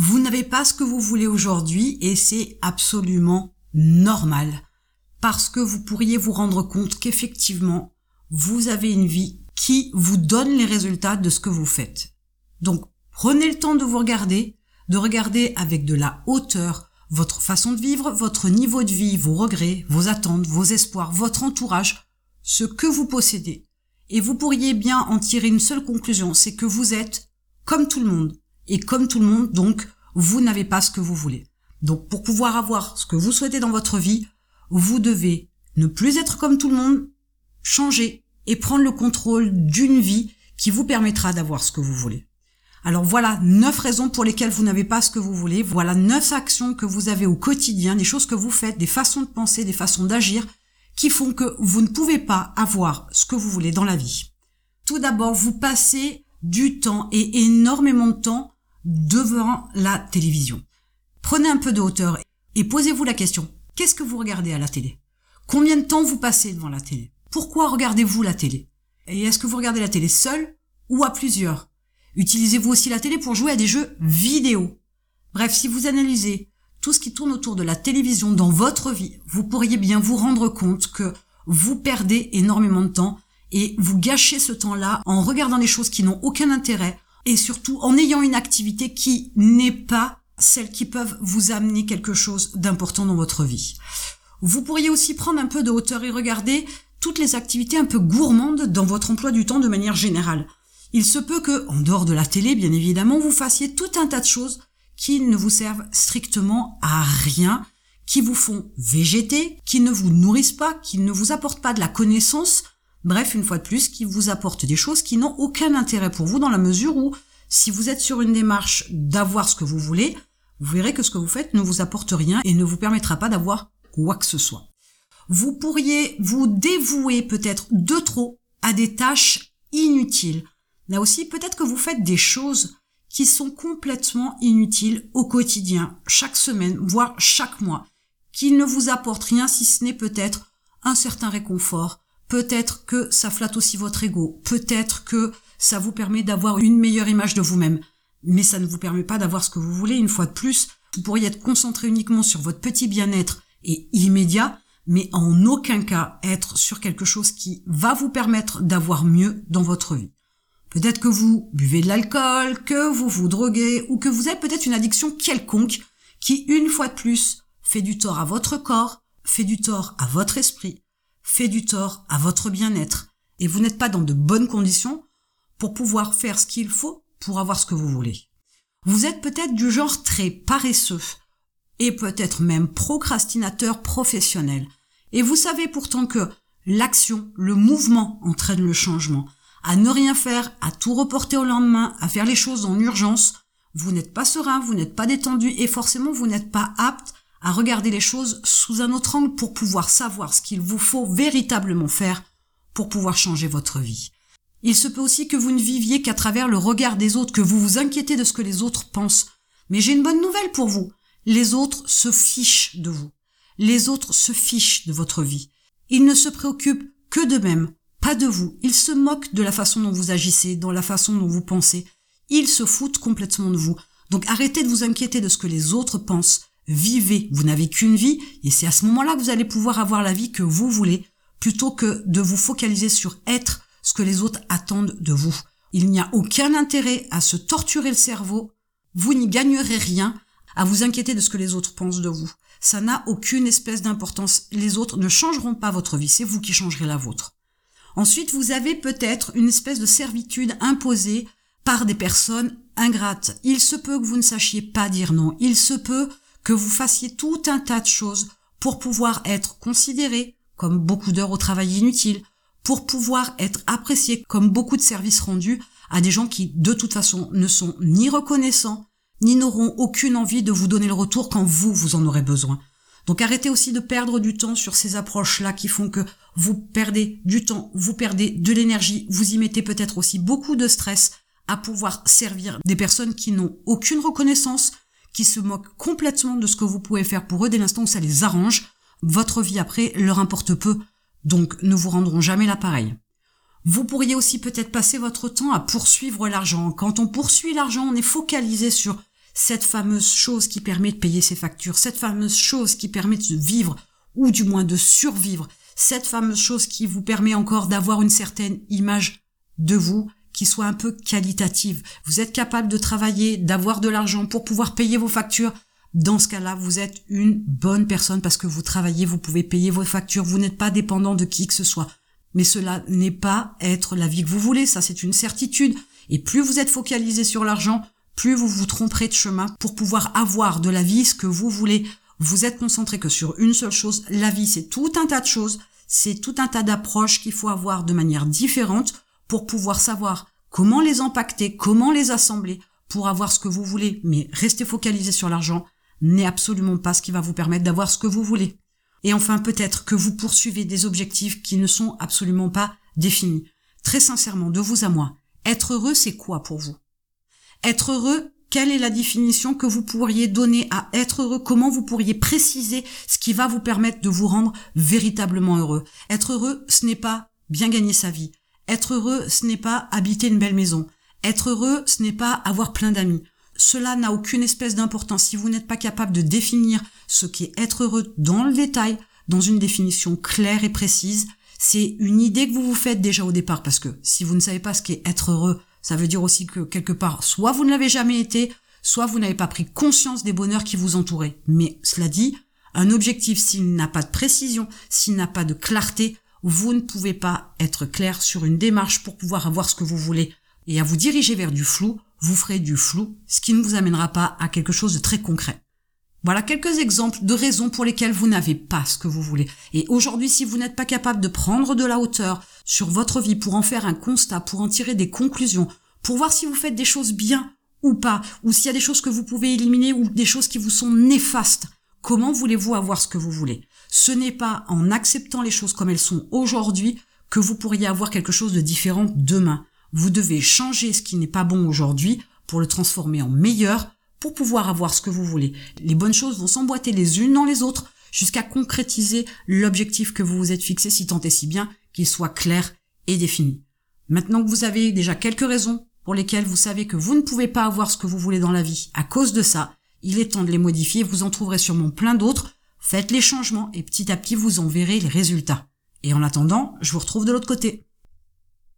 Vous n'avez pas ce que vous voulez aujourd'hui et c'est absolument normal parce que vous pourriez vous rendre compte qu'effectivement, vous avez une vie qui vous donne les résultats de ce que vous faites. Donc, prenez le temps de vous regarder, de regarder avec de la hauteur votre façon de vivre, votre niveau de vie, vos regrets, vos attentes, vos espoirs, votre entourage, ce que vous possédez. Et vous pourriez bien en tirer une seule conclusion, c'est que vous êtes comme tout le monde. Et comme tout le monde, donc, vous n'avez pas ce que vous voulez. Donc, pour pouvoir avoir ce que vous souhaitez dans votre vie, vous devez ne plus être comme tout le monde, changer et prendre le contrôle d'une vie qui vous permettra d'avoir ce que vous voulez. Alors voilà neuf raisons pour lesquelles vous n'avez pas ce que vous voulez. Voilà neuf actions que vous avez au quotidien, des choses que vous faites, des façons de penser, des façons d'agir qui font que vous ne pouvez pas avoir ce que vous voulez dans la vie. Tout d'abord, vous passez du temps et énormément de temps devant la télévision. Prenez un peu de hauteur et posez-vous la question, qu'est-ce que vous regardez à la télé? Combien de temps vous passez devant la télé? Pourquoi regardez-vous la télé? Et est-ce que vous regardez la télé seul ou à plusieurs? Utilisez-vous aussi la télé pour jouer à des jeux vidéo? Bref, si vous analysez tout ce qui tourne autour de la télévision dans votre vie, vous pourriez bien vous rendre compte que vous perdez énormément de temps et vous gâchez ce temps-là en regardant des choses qui n'ont aucun intérêt et surtout en ayant une activité qui n'est pas celle qui peuvent vous amener quelque chose d'important dans votre vie. Vous pourriez aussi prendre un peu de hauteur et regarder toutes les activités un peu gourmandes dans votre emploi du temps de manière générale. Il se peut que, en dehors de la télé, bien évidemment, vous fassiez tout un tas de choses qui ne vous servent strictement à rien, qui vous font végéter, qui ne vous nourrissent pas, qui ne vous apportent pas de la connaissance, bref, une fois de plus, qui vous apportent des choses qui n'ont aucun intérêt pour vous dans la mesure où, si vous êtes sur une démarche d'avoir ce que vous voulez, vous verrez que ce que vous faites ne vous apporte rien et ne vous permettra pas d'avoir quoi que ce soit. Vous pourriez vous dévouer peut-être de trop à des tâches inutiles, Là aussi, peut-être que vous faites des choses qui sont complètement inutiles au quotidien, chaque semaine, voire chaque mois, qui ne vous apportent rien si ce n'est peut-être un certain réconfort, peut-être que ça flatte aussi votre ego, peut-être que ça vous permet d'avoir une meilleure image de vous-même, mais ça ne vous permet pas d'avoir ce que vous voulez une fois de plus. Vous pourriez être concentré uniquement sur votre petit bien-être et immédiat, mais en aucun cas être sur quelque chose qui va vous permettre d'avoir mieux dans votre vie. Peut-être que vous buvez de l'alcool, que vous vous droguez, ou que vous avez peut-être une addiction quelconque qui, une fois de plus, fait du tort à votre corps, fait du tort à votre esprit, fait du tort à votre bien-être, et vous n'êtes pas dans de bonnes conditions pour pouvoir faire ce qu'il faut pour avoir ce que vous voulez. Vous êtes peut-être du genre très paresseux, et peut-être même procrastinateur professionnel, et vous savez pourtant que l'action, le mouvement entraîne le changement, à ne rien faire, à tout reporter au lendemain, à faire les choses en urgence, vous n'êtes pas serein, vous n'êtes pas détendu et forcément vous n'êtes pas apte à regarder les choses sous un autre angle pour pouvoir savoir ce qu'il vous faut véritablement faire pour pouvoir changer votre vie. Il se peut aussi que vous ne viviez qu'à travers le regard des autres, que vous vous inquiétez de ce que les autres pensent. Mais j'ai une bonne nouvelle pour vous. Les autres se fichent de vous. Les autres se fichent de votre vie. Ils ne se préoccupent que d'eux-mêmes, pas de vous. Ils se moquent de la façon dont vous agissez, dans la façon dont vous pensez. Ils se foutent complètement de vous. Donc arrêtez de vous inquiéter de ce que les autres pensent. Vivez. Vous n'avez qu'une vie et c'est à ce moment-là que vous allez pouvoir avoir la vie que vous voulez plutôt que de vous focaliser sur être ce que les autres attendent de vous. Il n'y a aucun intérêt à se torturer le cerveau. Vous n'y gagnerez rien à vous inquiéter de ce que les autres pensent de vous. Ça n'a aucune espèce d'importance. Les autres ne changeront pas votre vie, c'est vous qui changerez la vôtre. Ensuite, vous avez peut-être une espèce de servitude imposée par des personnes ingrates. Il se peut que vous ne sachiez pas dire non. Il se peut que vous fassiez tout un tas de choses pour pouvoir être considéré comme beaucoup d'heures au travail inutile, pour pouvoir être apprécié comme beaucoup de services rendus à des gens qui, de toute façon, ne sont ni reconnaissants, ni n'auront aucune envie de vous donner le retour quand vous, vous en aurez besoin. Donc arrêtez aussi de perdre du temps sur ces approches-là qui font que vous perdez du temps, vous perdez de l'énergie, vous y mettez peut-être aussi beaucoup de stress à pouvoir servir des personnes qui n'ont aucune reconnaissance, qui se moquent complètement de ce que vous pouvez faire pour eux dès l'instant où ça les arrange. Votre vie après leur importe peu, donc ne vous rendront jamais l'appareil. Vous pourriez aussi peut-être passer votre temps à poursuivre l'argent. Quand on poursuit l'argent, on est focalisé sur cette fameuse chose qui permet de payer ses factures, cette fameuse chose qui permet de vivre ou du moins de survivre, cette fameuse chose qui vous permet encore d'avoir une certaine image de vous qui soit un peu qualitative. Vous êtes capable de travailler, d'avoir de l'argent pour pouvoir payer vos factures. Dans ce cas-là, vous êtes une bonne personne parce que vous travaillez, vous pouvez payer vos factures, vous n'êtes pas dépendant de qui que ce soit. Mais cela n'est pas être la vie que vous voulez, ça c'est une certitude. Et plus vous êtes focalisé sur l'argent, plus vous vous tromperez de chemin pour pouvoir avoir de la vie ce que vous voulez. Vous êtes concentré que sur une seule chose. La vie, c'est tout un tas de choses. C'est tout un tas d'approches qu'il faut avoir de manière différente pour pouvoir savoir comment les impacter, comment les assembler pour avoir ce que vous voulez. Mais rester focalisé sur l'argent n'est absolument pas ce qui va vous permettre d'avoir ce que vous voulez. Et enfin, peut-être que vous poursuivez des objectifs qui ne sont absolument pas définis. Très sincèrement, de vous à moi, être heureux, c'est quoi pour vous? Être heureux, quelle est la définition que vous pourriez donner à être heureux? Comment vous pourriez préciser ce qui va vous permettre de vous rendre véritablement heureux? Être heureux, ce n'est pas bien gagner sa vie. Être heureux, ce n'est pas habiter une belle maison. Être heureux, ce n'est pas avoir plein d'amis. Cela n'a aucune espèce d'importance si vous n'êtes pas capable de définir ce qu'est être heureux dans le détail, dans une définition claire et précise. C'est une idée que vous vous faites déjà au départ parce que si vous ne savez pas ce qu'est être heureux, ça veut dire aussi que quelque part, soit vous ne l'avez jamais été, soit vous n'avez pas pris conscience des bonheurs qui vous entouraient. Mais cela dit, un objectif, s'il n'a pas de précision, s'il n'a pas de clarté, vous ne pouvez pas être clair sur une démarche pour pouvoir avoir ce que vous voulez. Et à vous diriger vers du flou, vous ferez du flou, ce qui ne vous amènera pas à quelque chose de très concret. Voilà quelques exemples de raisons pour lesquelles vous n'avez pas ce que vous voulez. Et aujourd'hui, si vous n'êtes pas capable de prendre de la hauteur sur votre vie pour en faire un constat, pour en tirer des conclusions, pour voir si vous faites des choses bien ou pas, ou s'il y a des choses que vous pouvez éliminer ou des choses qui vous sont néfastes, comment voulez-vous avoir ce que vous voulez? Ce n'est pas en acceptant les choses comme elles sont aujourd'hui que vous pourriez avoir quelque chose de différent demain. Vous devez changer ce qui n'est pas bon aujourd'hui pour le transformer en meilleur pour pouvoir avoir ce que vous voulez. Les bonnes choses vont s'emboîter les unes dans les autres jusqu'à concrétiser l'objectif que vous vous êtes fixé si tant est si bien qu'il soit clair et défini. Maintenant que vous avez déjà quelques raisons pour lesquelles vous savez que vous ne pouvez pas avoir ce que vous voulez dans la vie à cause de ça, il est temps de les modifier, vous en trouverez sûrement plein d'autres, faites les changements et petit à petit vous en verrez les résultats. Et en attendant, je vous retrouve de l'autre côté.